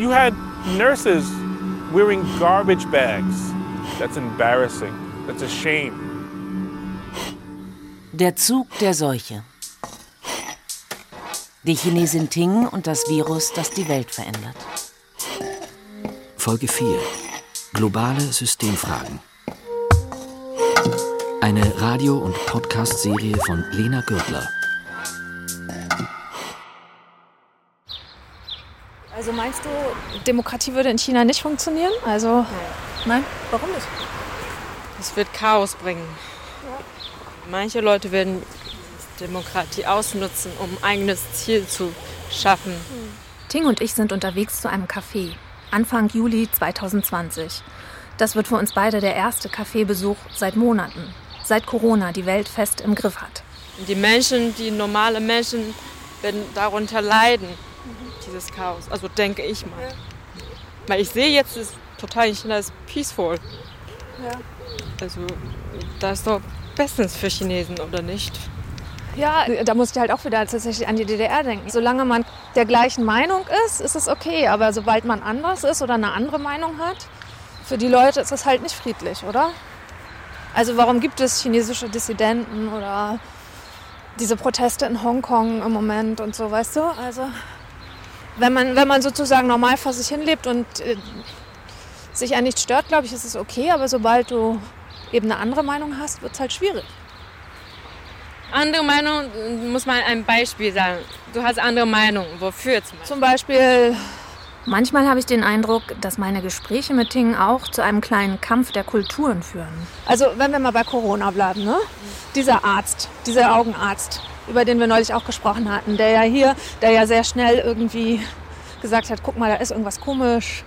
You had nurses wearing garbage bags. That's embarrassing. That's a shame. Der Zug der Seuche. Die Chinesin Ting und das Virus, das die Welt verändert. Folge 4. Globale Systemfragen. Eine Radio- und Podcast-Serie von Lena Gürtler. Also meinst du, Demokratie würde in China nicht funktionieren? Also nein, warum nicht? Es wird Chaos bringen. Manche Leute werden Demokratie ausnutzen, um ein eigenes Ziel zu schaffen. Ting und ich sind unterwegs zu einem Café. Anfang Juli 2020. Das wird für uns beide der erste Kaffeebesuch seit Monaten, seit Corona die Welt fest im Griff hat. Die Menschen, die normale Menschen, werden darunter leiden dieses Chaos. Also denke ich mal. Ja. Weil ich sehe jetzt, ist total China ist peaceful. Ja. Also das ist doch bestens für Chinesen, oder nicht? Ja, da musst du halt auch wieder tatsächlich an die DDR denken. Solange man der gleichen Meinung ist, ist es okay. Aber sobald man anders ist oder eine andere Meinung hat, für die Leute ist es halt nicht friedlich, oder? Also warum gibt es chinesische Dissidenten oder diese Proteste in Hongkong im Moment und so, weißt du? Also wenn man, wenn man sozusagen normal vor sich hinlebt und äh, sich an nichts stört, glaube ich, ist es okay. Aber sobald du eben eine andere Meinung hast, wird es halt schwierig. Andere Meinung, muss man ein Beispiel sagen. Du hast andere Meinung. Wofür zum Beispiel? Zum Beispiel Manchmal habe ich den Eindruck, dass meine Gespräche mit Ting auch zu einem kleinen Kampf der Kulturen führen. Also wenn wir mal bei Corona bleiben, ne? Dieser Arzt, dieser Augenarzt, über den wir neulich auch gesprochen hatten, der ja hier, der ja sehr schnell irgendwie gesagt hat, guck mal, da ist irgendwas komisch.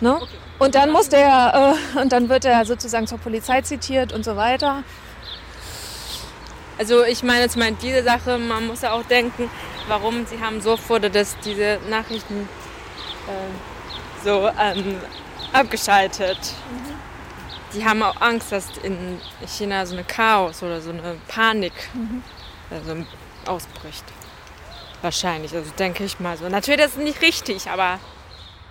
Ne? Und dann muss der, äh, und dann wird er sozusagen zur Polizei zitiert und so weiter. Also ich meine zum Beispiel diese Sache, man muss ja auch denken, warum sie haben sofort dass diese Nachrichten äh, so ähm, abgeschaltet. Mhm. Die haben auch Angst, dass in China so eine Chaos oder so eine Panik mhm also ausbricht. Wahrscheinlich, also denke ich mal so. Natürlich, ist nicht richtig, aber.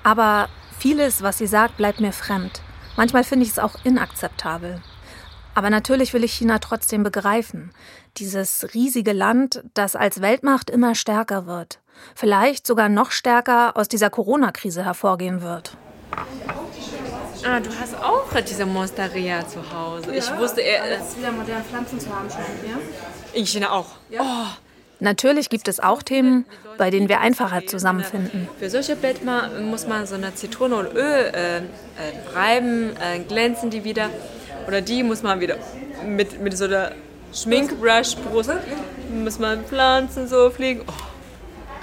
Aber vieles, was sie sagt, bleibt mir fremd. Manchmal finde ich es auch inakzeptabel. Aber natürlich will ich China trotzdem begreifen. Dieses riesige Land, das als Weltmacht immer stärker wird. Vielleicht sogar noch stärker aus dieser Corona-Krise hervorgehen wird. Ah, du hast auch diese Monsteria zu Hause. Ja, ich wusste eher. Alles wieder moderne Pflanzen zu haben scheint, ja? In China auch. Ja. Oh. Natürlich gibt es auch Themen, bei denen wir einfacher zusammenfinden. Für solche Blätter muss man so eine Zitrone und Öl äh, äh, reiben, äh, glänzen die wieder. Oder die muss man wieder mit, mit so einer Schminkbrush, Brust, muss man Pflanzen so fliegen. Oh.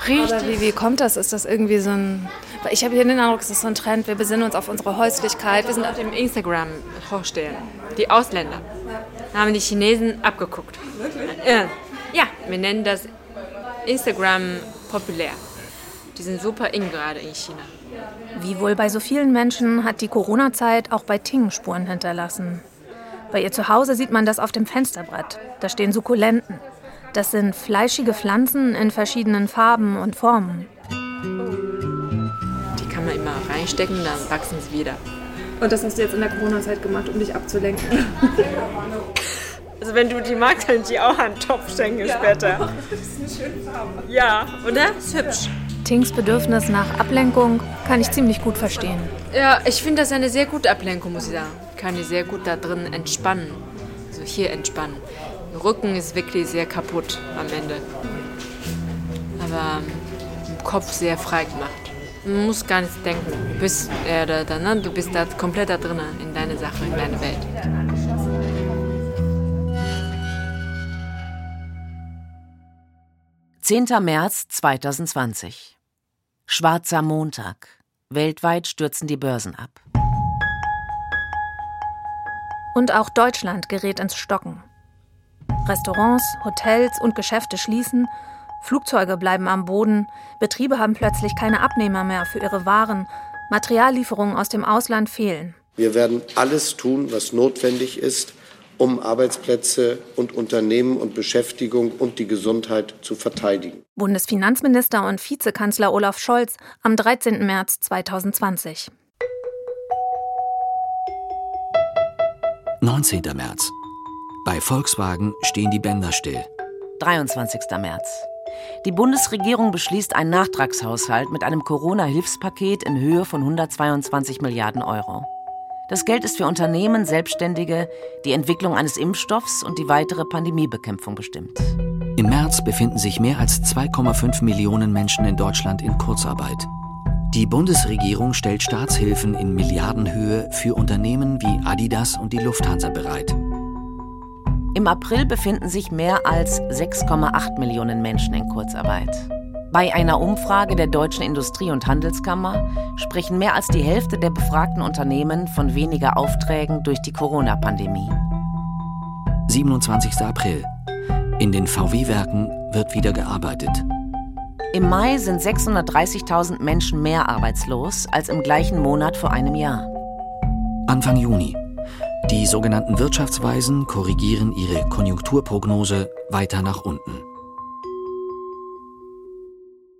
Richtig. Aber wie, wie kommt das? Ist das irgendwie so ein. Ich habe hier den Eindruck, es ist so ein Trend. Wir besinnen uns auf unsere Häuslichkeit. Wir sind auf dem Instagram hochstehen. Die Ausländer haben die Chinesen abgeguckt. Wirklich? Ja, wir nennen das Instagram populär. Die sind super in gerade in China. Wie wohl bei so vielen Menschen hat die Corona-Zeit auch bei Ting Spuren hinterlassen. Bei ihr zu Hause sieht man das auf dem Fensterbrett. Da stehen Sukkulenten. Das sind fleischige Pflanzen in verschiedenen Farben und Formen. Die reinstecken, dann wachsen sie wieder. Und das hast du jetzt in der Corona-Zeit gemacht, um dich abzulenken? Also wenn du die magst, kann ich die auch an den Topf schenken ja. später. Das ist eine schöne Farbe. Ja, oder? Ist hübsch. Tings Bedürfnis nach Ablenkung kann ich ziemlich gut verstehen. Ja, ich finde das eine sehr gute Ablenkung, muss ich sagen. Kann ich sehr gut da drin entspannen. Also hier entspannen. Der Rücken ist wirklich sehr kaputt am Ende. Aber im Kopf sehr frei gemacht. Man muss gar nicht denken. Du bist, äh, da, da, ne? du bist da komplett da drin in deine Sache, in deine Welt. 10. März 2020. Schwarzer Montag. Weltweit stürzen die Börsen ab. Und auch Deutschland gerät ins Stocken. Restaurants, Hotels und Geschäfte schließen, Flugzeuge bleiben am Boden, Betriebe haben plötzlich keine Abnehmer mehr für ihre Waren, Materiallieferungen aus dem Ausland fehlen. Wir werden alles tun, was notwendig ist, um Arbeitsplätze und Unternehmen und Beschäftigung und die Gesundheit zu verteidigen. Bundesfinanzminister und Vizekanzler Olaf Scholz am 13. März 2020. 19. März. Bei Volkswagen stehen die Bänder still. 23. März. Die Bundesregierung beschließt einen Nachtragshaushalt mit einem Corona-Hilfspaket in Höhe von 122 Milliarden Euro. Das Geld ist für Unternehmen, Selbstständige, die Entwicklung eines Impfstoffs und die weitere Pandemiebekämpfung bestimmt. Im März befinden sich mehr als 2,5 Millionen Menschen in Deutschland in Kurzarbeit. Die Bundesregierung stellt Staatshilfen in Milliardenhöhe für Unternehmen wie Adidas und die Lufthansa bereit. Im April befinden sich mehr als 6,8 Millionen Menschen in Kurzarbeit. Bei einer Umfrage der Deutschen Industrie- und Handelskammer sprechen mehr als die Hälfte der befragten Unternehmen von weniger Aufträgen durch die Corona-Pandemie. 27. April. In den VW-Werken wird wieder gearbeitet. Im Mai sind 630.000 Menschen mehr arbeitslos als im gleichen Monat vor einem Jahr. Anfang Juni. Die sogenannten Wirtschaftsweisen korrigieren ihre Konjunkturprognose weiter nach unten.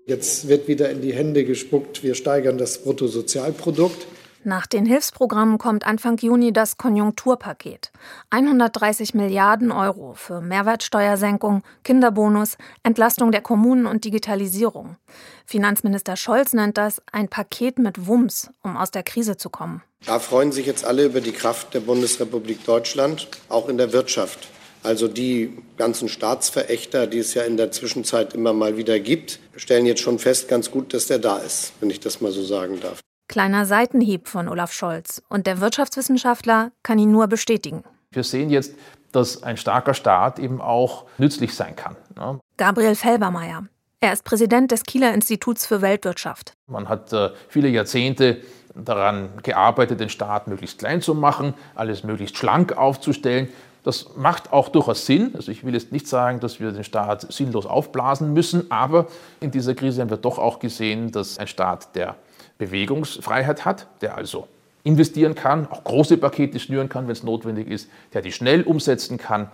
Jetzt wird wieder in die Hände gespuckt, wir steigern das Bruttosozialprodukt. Nach den Hilfsprogrammen kommt Anfang Juni das Konjunkturpaket. 130 Milliarden Euro für Mehrwertsteuersenkung, Kinderbonus, Entlastung der Kommunen und Digitalisierung. Finanzminister Scholz nennt das ein Paket mit Wumms, um aus der Krise zu kommen. Da freuen sich jetzt alle über die Kraft der Bundesrepublik Deutschland, auch in der Wirtschaft. Also die ganzen Staatsverächter, die es ja in der Zwischenzeit immer mal wieder gibt, stellen jetzt schon fest, ganz gut, dass der da ist, wenn ich das mal so sagen darf. Kleiner Seitenhieb von Olaf Scholz. Und der Wirtschaftswissenschaftler kann ihn nur bestätigen. Wir sehen jetzt, dass ein starker Staat eben auch nützlich sein kann. Ne? Gabriel Felbermeier. Er ist Präsident des Kieler Instituts für Weltwirtschaft. Man hat äh, viele Jahrzehnte daran gearbeitet, den Staat möglichst klein zu machen, alles möglichst schlank aufzustellen. Das macht auch durchaus Sinn. Also ich will jetzt nicht sagen, dass wir den Staat sinnlos aufblasen müssen, aber in dieser Krise haben wir doch auch gesehen, dass ein Staat, der Bewegungsfreiheit hat, der also investieren kann, auch große Pakete schnüren kann, wenn es notwendig ist, der die schnell umsetzen kann,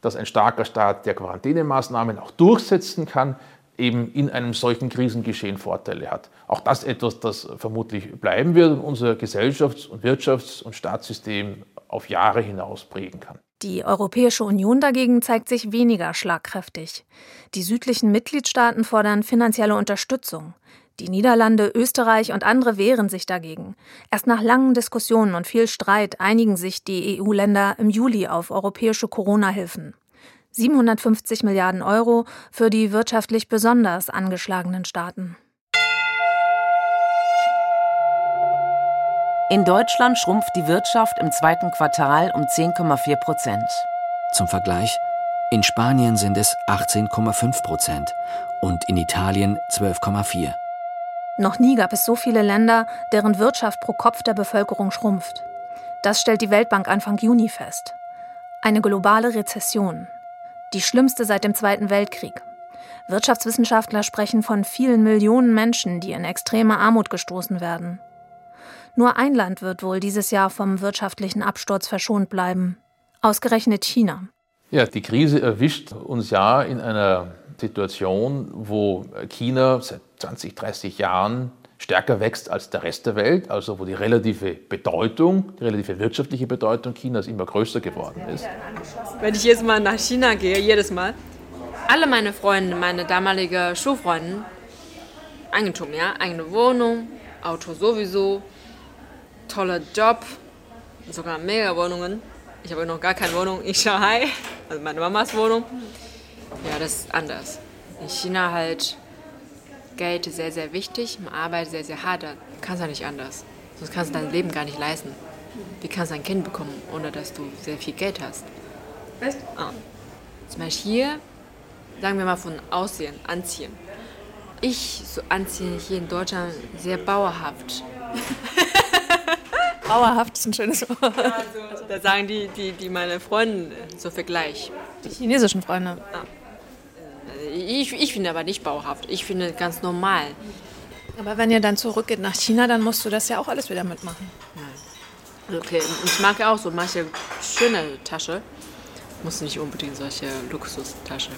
dass ein starker Staat, der Quarantänemaßnahmen auch durchsetzen kann, eben in einem solchen Krisengeschehen Vorteile hat. Auch das etwas, das vermutlich bleiben wird und unser Gesellschafts- und Wirtschafts- und Staatssystem auf Jahre hinaus prägen kann. Die Europäische Union dagegen zeigt sich weniger schlagkräftig. Die südlichen Mitgliedstaaten fordern finanzielle Unterstützung. Die Niederlande, Österreich und andere wehren sich dagegen. Erst nach langen Diskussionen und viel Streit einigen sich die EU-Länder im Juli auf europäische Corona-Hilfen. 750 Milliarden Euro für die wirtschaftlich besonders angeschlagenen Staaten. In Deutschland schrumpft die Wirtschaft im zweiten Quartal um 10,4 Prozent. Zum Vergleich, in Spanien sind es 18,5 Prozent und in Italien 12,4. Noch nie gab es so viele Länder, deren Wirtschaft pro Kopf der Bevölkerung schrumpft. Das stellt die Weltbank Anfang Juni fest. Eine globale Rezession. Die schlimmste seit dem Zweiten Weltkrieg. Wirtschaftswissenschaftler sprechen von vielen Millionen Menschen, die in extreme Armut gestoßen werden. Nur ein Land wird wohl dieses Jahr vom wirtschaftlichen Absturz verschont bleiben. Ausgerechnet China. Ja, die Krise erwischt uns ja in einer Situation, wo China seit 20, 30 Jahren stärker wächst als der Rest der Welt, also wo die relative Bedeutung, die relative wirtschaftliche Bedeutung Chinas immer größer geworden ist. Wenn ich jetzt mal nach China gehe, jedes Mal, alle meine Freunde, meine damalige Schulfreunde, Eigentum, ja, eigene Wohnung, Auto sowieso, toller Job, sogar mega Wohnungen. Ich habe noch gar keine Wohnung in Shanghai, also meine Mamas Wohnung. Ja, das ist anders. In China halt Geld ist sehr, sehr wichtig, man arbeitet sehr, sehr hart, da kannst du ja nicht anders. Sonst kannst du dein Leben gar nicht leisten. Wie kannst du ein Kind bekommen, ohne dass du sehr viel Geld hast? Weißt ah. Zum Beispiel hier, sagen wir mal von Aussehen, Anziehen. Ich so anziehe hier in Deutschland sehr bauerhaft. Bauerhaft ist ein schönes Wort. Also, da sagen die, die, die meine Freunde so Vergleich. Die chinesischen Freunde. Ah. Ich, ich finde aber nicht bauhaft. Ich finde ganz normal. Aber wenn ihr dann zurückgeht nach China, dann musst du das ja auch alles wieder mitmachen. Nein. Okay, ich mag ja auch so manche schöne Tasche. Muss nicht unbedingt solche Luxustasche.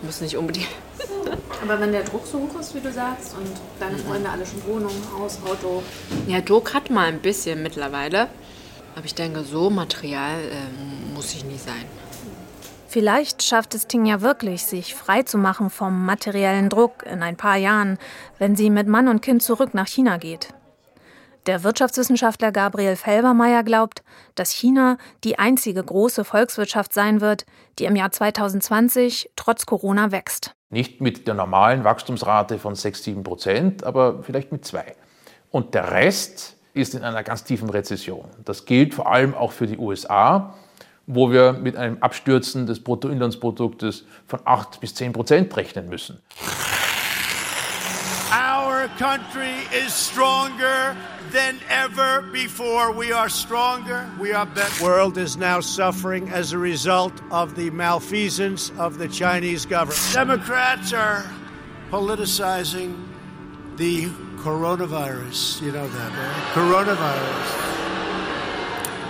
Muss nicht unbedingt. Aber wenn der Druck so hoch ist, wie du sagst, und deine Freunde alle schon Wohnung, Haus, Auto. Ja, Druck hat mal ein bisschen mittlerweile. Aber ich denke, so Material äh, muss ich nicht sein. Vielleicht schafft es Ting ja wirklich, sich frei zu machen vom materiellen Druck in ein paar Jahren, wenn sie mit Mann und Kind zurück nach China geht. Der Wirtschaftswissenschaftler Gabriel Felbermeier glaubt, dass China die einzige große Volkswirtschaft sein wird, die im Jahr 2020 trotz Corona wächst. Nicht mit der normalen Wachstumsrate von 6, 7 Prozent, aber vielleicht mit 2. Und der Rest ist in einer ganz tiefen Rezession. Das gilt vor allem auch für die USA, wo wir mit einem Abstürzen des Bruttoinlandsproduktes von 8 bis 10 Prozent rechnen müssen. Our country is stronger than ever before. We are stronger. We are better. The world is now suffering as a result of the malfeasance of the Chinese government. Democrats are politicizing the coronavirus. You know that, right? Coronavirus.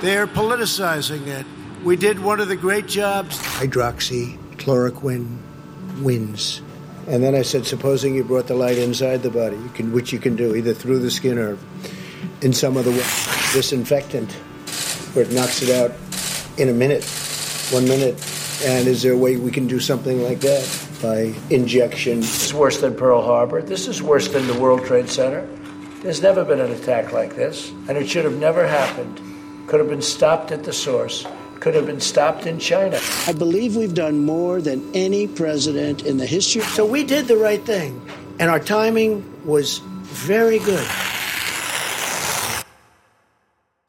They're politicizing it. We did one of the great jobs. Hydroxychloroquine wins. And then I said, supposing you brought the light inside the body, you can, which you can do either through the skin or in some other way. Disinfectant, where it knocks it out in a minute, one minute. And is there a way we can do something like that by injection? This is worse than Pearl Harbor. This is worse than the World Trade Center. There's never been an attack like this, and it should have never happened. Could have been stopped at the source could have been stopped in China. I believe we've done more than any president in the history. So we did the right thing, and our timing was very good.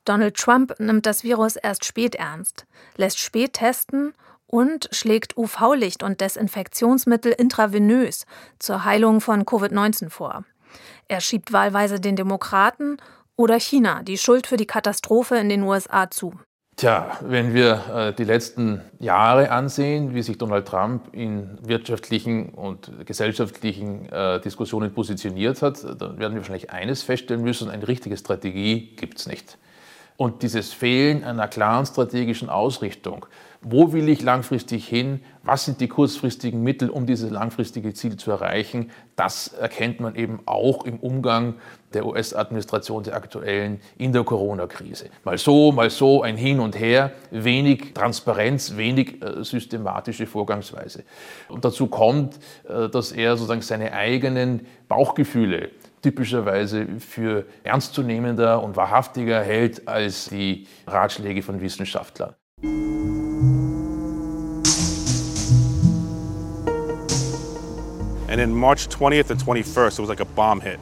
Donald Trump nimmt das Virus erst spät ernst, lässt spät testen und schlägt UV-Licht und Desinfektionsmittel intravenös zur Heilung von Covid-19 vor. Er schiebt wahlweise den Demokraten oder China die Schuld für die Katastrophe in den USA zu. Tja, wenn wir äh, die letzten Jahre ansehen, wie sich Donald Trump in wirtschaftlichen und gesellschaftlichen äh, Diskussionen positioniert hat, dann werden wir wahrscheinlich eines feststellen müssen, eine richtige Strategie gibt es nicht. Und dieses Fehlen einer klaren strategischen Ausrichtung, wo will ich langfristig hin, was sind die kurzfristigen Mittel, um dieses langfristige Ziel zu erreichen, das erkennt man eben auch im Umgang der US-Administration der aktuellen in der Corona-Krise. Mal so, mal so, ein Hin und Her, wenig Transparenz, wenig äh, systematische Vorgangsweise. Und dazu kommt, äh, dass er sozusagen seine eigenen Bauchgefühle typischerweise für ernstzunehmender und wahrhaftiger hält als die Ratschläge von Wissenschaftlern. And in March 20th and 21st, it was like a bomb hit.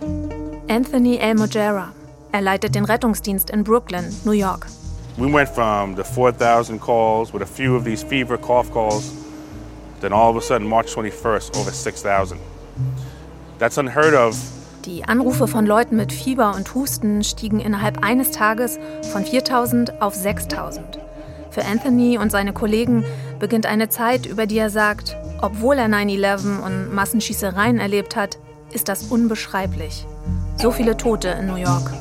Anthony El Mojera. Er leitet den Rettungsdienst in Brooklyn, New York. We went from the 4,000 calls with a few of these fever cough calls, then all of a sudden, March 21st, over 6,000. That's unheard of die Anrufe von Leuten mit Fieber und Husten stiegen innerhalb eines Tages von 4000 auf 6000. Für Anthony und seine Kollegen beginnt eine Zeit, über die er sagt, obwohl er 9-11 und Massenschießereien erlebt hat, ist das unbeschreiblich. So viele Tote in New York.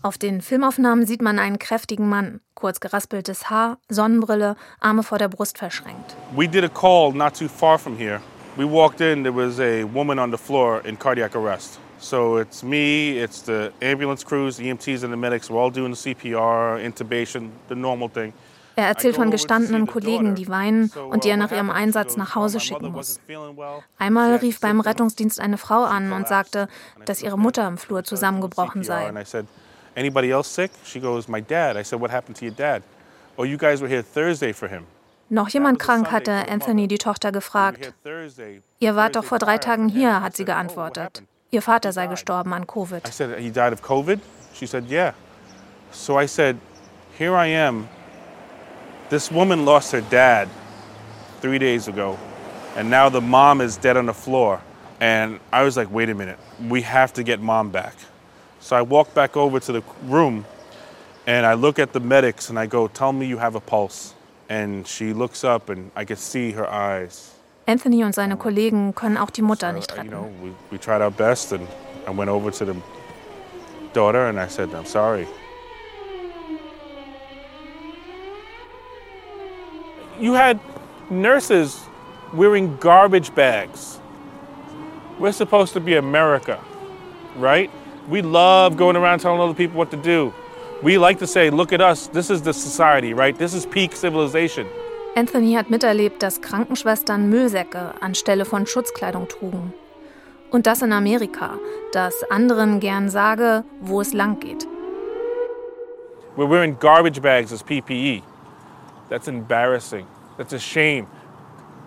Auf den Filmaufnahmen sieht man einen kräftigen Mann, kurz geraspeltes Haar, Sonnenbrille, Arme vor der Brust verschränkt. We did a call not too far from here. We walked in, there was a woman on the floor in cardiac arrest. So it's me, it's the ambulance crews, the EMTs and the medics. We're all doing the CPR, intubation, the normal thing. Er erzählt von gestandenen Kollegen, die weinen und die er nach ihrem Einsatz nach Hause schicken muss. Einmal rief beim Rettungsdienst eine Frau an und sagte, dass ihre Mutter im Flur zusammengebrochen sei. Anybody else sick? She goes, my dad. I said, what happened to your dad? Oh, you guys were here Thursday for him. Noch jemand krank hatte Anthony die Tochter gefragt. Ihr wart doch vor drei Tagen hier, hat sie geantwortet. Ihr Vater sei gestorben an Covid. I said, he died of COVID? She said, yeah. So I said, here I am. This woman lost her dad three days ago, and now the mom is dead on the floor. And I was like, wait a minute, we have to get mom back. So I walk back over to the room and I look at the medics and I go, tell me you have a pulse. And she looks up and I could see her eyes. Anthony und seine Kollegen können auch die Mutter nicht uh, retten. You know, we, we tried our best and I went over to the daughter and I said, I'm sorry. You had nurses wearing garbage bags. We're supposed to be America, right? We love going around telling other people what to do. We like to say, look at us, this is the society, right? This is peak civilization. Anthony hat miterlebt, dass Krankenschwestern Müllsäcke anstelle von Schutzkleidung trugen. Und das in Amerika, das anderen gern sage, wo es lang geht. We're wearing garbage bags as PPE. That's embarrassing. That's a shame.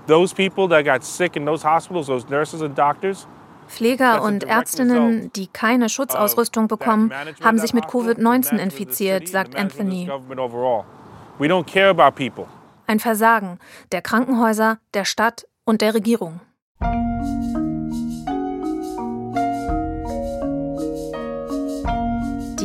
Those people that got sick in those hospitals, those nurses and doctors, Pfleger und Ärztinnen, die keine Schutzausrüstung bekommen, haben sich mit Covid-19 infiziert, sagt Anthony. Ein Versagen der Krankenhäuser, der Stadt und der Regierung.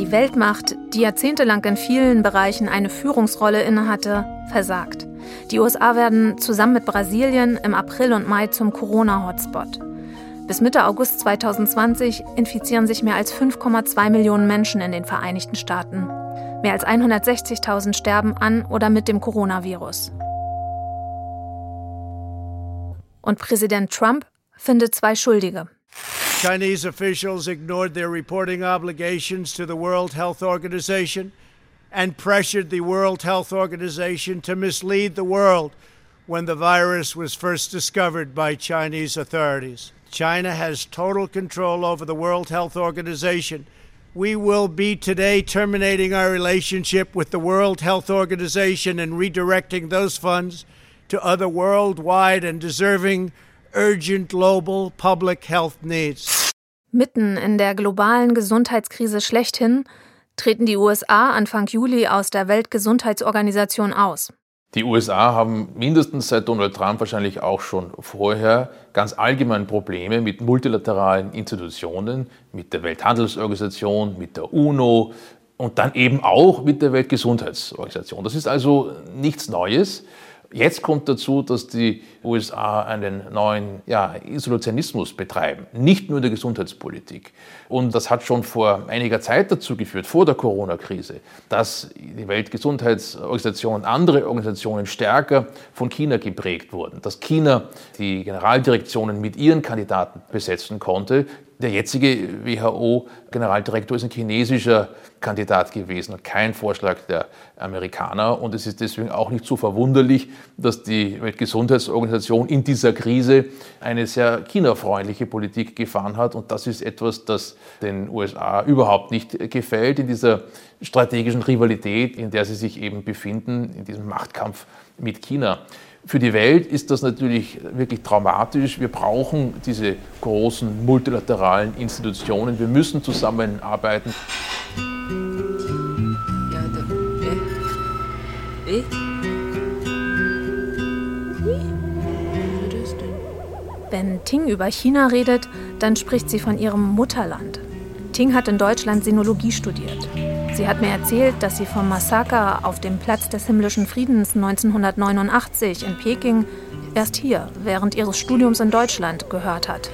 Die Weltmacht, die jahrzehntelang in vielen Bereichen eine Führungsrolle innehatte, versagt. Die USA werden zusammen mit Brasilien im April und Mai zum Corona-Hotspot. Bis Mitte August 2020 infizieren sich mehr als 5,2 Millionen Menschen in den Vereinigten Staaten. Mehr als 160.000 sterben an oder mit dem Coronavirus. Und Präsident Trump findet zwei Schuldige. Chinese officials ignored their reporting obligations to the World Health Organization and pressured the World Health Organization to mislead the world when the virus was first discovered by Chinese authorities. China has total control over the World Health Organization. We will be today terminating our relationship with the World Health Organization and redirecting those funds to other worldwide and deserving urgent global public health needs. Mitten in der globalen Gesundheitskrise schlechthin treten die USA Anfang Juli aus der Weltgesundheitsorganisation aus. Die USA haben mindestens seit Donald Trump wahrscheinlich auch schon vorher ganz allgemein Probleme mit multilateralen Institutionen, mit der Welthandelsorganisation, mit der UNO und dann eben auch mit der Weltgesundheitsorganisation. Das ist also nichts Neues. Jetzt kommt dazu, dass die USA einen neuen ja, Isolationismus betreiben, nicht nur in der Gesundheitspolitik. Und das hat schon vor einiger Zeit dazu geführt, vor der Corona-Krise, dass die Weltgesundheitsorganisation und andere Organisationen stärker von China geprägt wurden, dass China die Generaldirektionen mit ihren Kandidaten besetzen konnte, der jetzige WHO-Generaldirektor ist ein chinesischer Kandidat gewesen und kein Vorschlag der Amerikaner. Und es ist deswegen auch nicht so verwunderlich, dass die Weltgesundheitsorganisation in dieser Krise eine sehr chinafreundliche Politik gefahren hat. Und das ist etwas, das den USA überhaupt nicht gefällt in dieser strategischen Rivalität, in der sie sich eben befinden, in diesem Machtkampf mit China. Für die Welt ist das natürlich wirklich traumatisch. Wir brauchen diese großen multilateralen Institutionen. Wir müssen zusammenarbeiten. Wenn Ting über China redet, dann spricht sie von ihrem Mutterland. Ting hat in Deutschland Sinologie studiert. Sie hat mir erzählt, dass sie vom Massaker auf dem Platz des himmlischen Friedens 1989 in Peking erst hier, während ihres Studiums in Deutschland, gehört hat.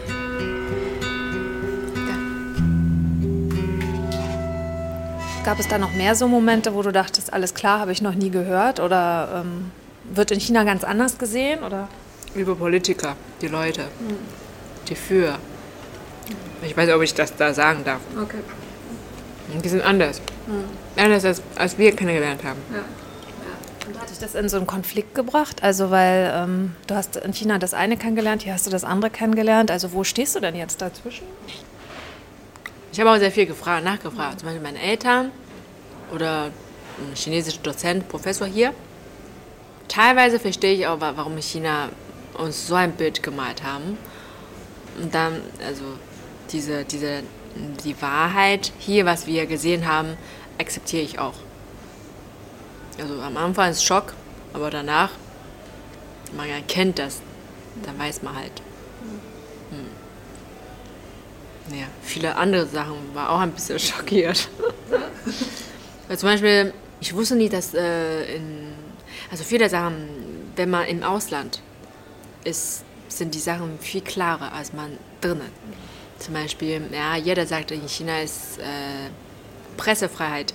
Gab es da noch mehr so Momente, wo du dachtest, alles klar, habe ich noch nie gehört? Oder ähm, wird in China ganz anders gesehen? Oder? Über Politiker, die Leute, mhm. die für. Ich weiß nicht, ob ich das da sagen darf. Okay. Die sind anders. Mhm. Anders als, als wir kennengelernt haben. Ja. Und hat dich das in so einen Konflikt gebracht? Also, weil ähm, du hast in China das eine kennengelernt, hier hast du das andere kennengelernt. Also, wo stehst du denn jetzt dazwischen? Ich habe auch sehr viel gefragt, nachgefragt. Zum Beispiel meine Eltern oder ein chinesischer Dozent, Professor hier. Teilweise verstehe ich auch, warum China uns so ein Bild gemalt haben. Und dann, also diese, diese die Wahrheit hier, was wir gesehen haben, akzeptiere ich auch. Also am Anfang ist Schock, aber danach, man erkennt das, dann weiß man halt. Hm. Ja, viele andere Sachen war auch ein bisschen schockiert. Weil zum Beispiel, ich wusste nie, dass äh, in, also viele Sachen, wenn man im Ausland ist, sind die Sachen viel klarer als man drinnen. Zum Beispiel, ja, jeder sagt, in China ist äh, Pressefreiheit.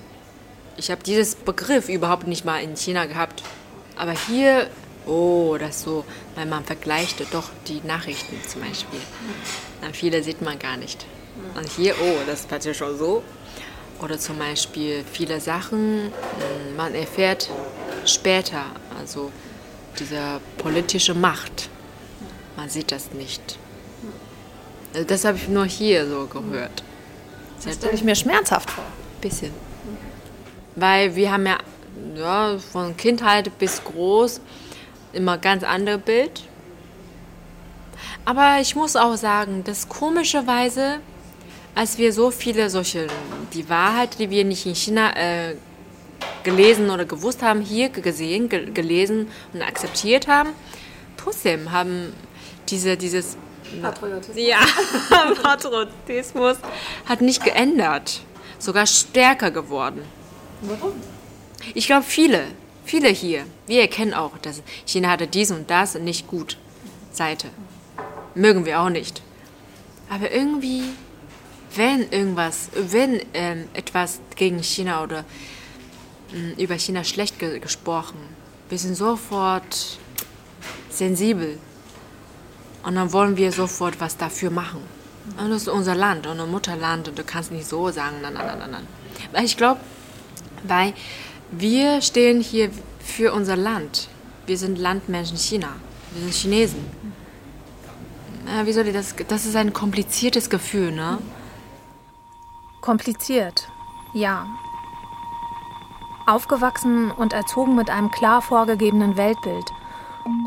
Ich habe dieses Begriff überhaupt nicht mal in China gehabt. Aber hier oh, das so, weil man vergleicht doch die Nachrichten zum Beispiel. Dann viele sieht man gar nicht. Und hier, oh, das passiert schon so. Oder zum Beispiel viele Sachen, hm, man erfährt später, also diese politische Macht. Man sieht das nicht. Also das habe ich nur hier so gehört. Das stelle ich mir schmerzhaft vor. Bisschen. Weil wir haben ja, ja von Kindheit bis groß immer ganz andere Bild. Aber ich muss auch sagen, dass komischerweise, als wir so viele solche, die Wahrheit, die wir nicht in China äh, gelesen oder gewusst haben, hier gesehen, ge gelesen und akzeptiert haben, trotzdem haben diese, dieses Patriotismus. Ja, Patriotismus hat nicht geändert, sogar stärker geworden. Warum? Ich glaube, viele, viele hier, wir erkennen auch, dass China hatte dies und das nicht gut Seite. Mögen wir auch nicht. Aber irgendwie, wenn irgendwas, wenn ähm, etwas gegen China oder mh, über China schlecht ge gesprochen, wir sind sofort sensibel. Und dann wollen wir sofort was dafür machen. Und das ist unser Land, unser Mutterland. Und du kannst nicht so sagen, nein, nein, nein, nein. Weil ich glaube, weil wir stehen hier für unser Land. Wir sind Landmenschen China. Wir sind Chinesen. Ja, wie soll ich das? Das ist ein kompliziertes Gefühl, ne? Kompliziert, ja. Aufgewachsen und erzogen mit einem klar vorgegebenen Weltbild.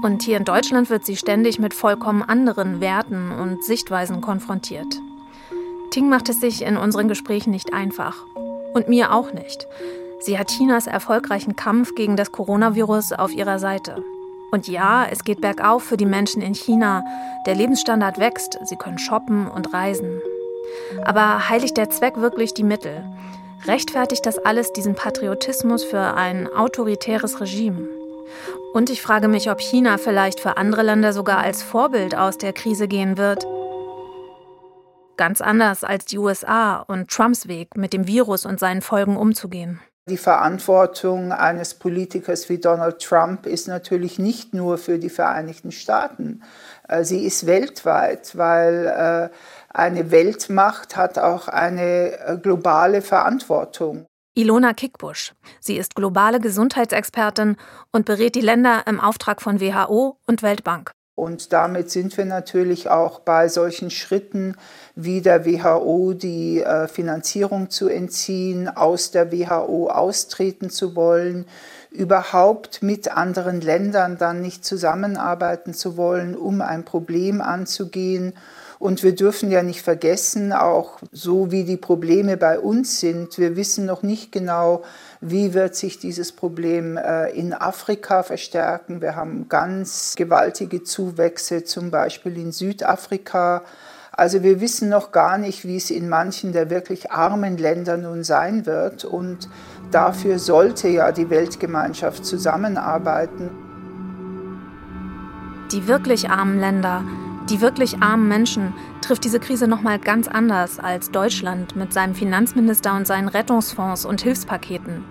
Und hier in Deutschland wird sie ständig mit vollkommen anderen Werten und Sichtweisen konfrontiert. Ting macht es sich in unseren Gesprächen nicht einfach. Und mir auch nicht. Sie hat Chinas erfolgreichen Kampf gegen das Coronavirus auf ihrer Seite. Und ja, es geht bergauf für die Menschen in China. Der Lebensstandard wächst, sie können shoppen und reisen. Aber heiligt der Zweck wirklich die Mittel? Rechtfertigt das alles diesen Patriotismus für ein autoritäres Regime? Und ich frage mich, ob China vielleicht für andere Länder sogar als Vorbild aus der Krise gehen wird. Ganz anders als die USA und Trumps Weg, mit dem Virus und seinen Folgen umzugehen. Die Verantwortung eines Politikers wie Donald Trump ist natürlich nicht nur für die Vereinigten Staaten. Äh, sie ist weltweit, weil äh, eine Weltmacht hat auch eine äh, globale Verantwortung. Ilona Kickbusch. Sie ist globale Gesundheitsexpertin und berät die Länder im Auftrag von WHO und Weltbank. Und damit sind wir natürlich auch bei solchen Schritten wie der WHO die äh, Finanzierung zu entziehen, aus der WHO austreten zu wollen, überhaupt mit anderen Ländern dann nicht zusammenarbeiten zu wollen, um ein Problem anzugehen. Und wir dürfen ja nicht vergessen, auch so wie die Probleme bei uns sind, wir wissen noch nicht genau, wie wird sich dieses Problem äh, in Afrika verstärken. Wir haben ganz gewaltige Zuwächse, zum Beispiel in Südafrika. Also wir wissen noch gar nicht, wie es in manchen der wirklich armen Länder nun sein wird. Und dafür sollte ja die Weltgemeinschaft zusammenarbeiten. Die wirklich armen Länder die wirklich armen Menschen trifft diese Krise noch mal ganz anders als Deutschland mit seinem Finanzminister und seinen Rettungsfonds und Hilfspaketen.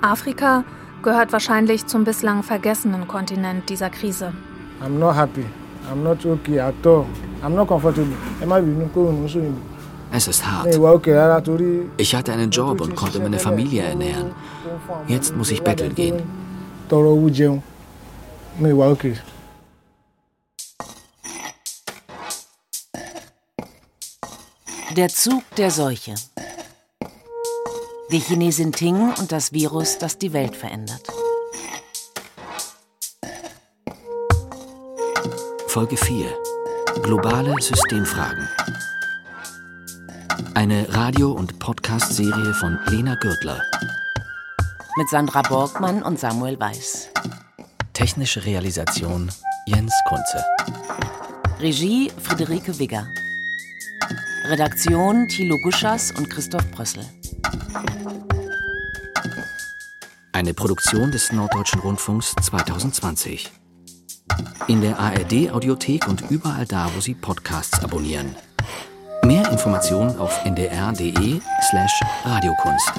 Afrika gehört wahrscheinlich zum bislang vergessenen Kontinent dieser Krise. I'm not happy. I'm not okay at all. I'm not comfortable. Es ist hart. Ich hatte einen Job und konnte meine Familie ernähren. Jetzt muss ich betteln gehen. Der Zug der Seuche. Die Chinesin Ting und das Virus, das die Welt verändert. Folge 4. Globale Systemfragen. Eine Radio- und Podcast-Serie von Lena Gürtler. Mit Sandra Borgmann und Samuel Weiß. Technische Realisation Jens Kunze. Regie Friederike Wigger. Redaktion Thilo Guschas und Christoph Brössel. Eine Produktion des Norddeutschen Rundfunks 2020. In der ARD Audiothek und überall da, wo Sie Podcasts abonnieren. Mehr Informationen auf ndr.de slash Radiokunst.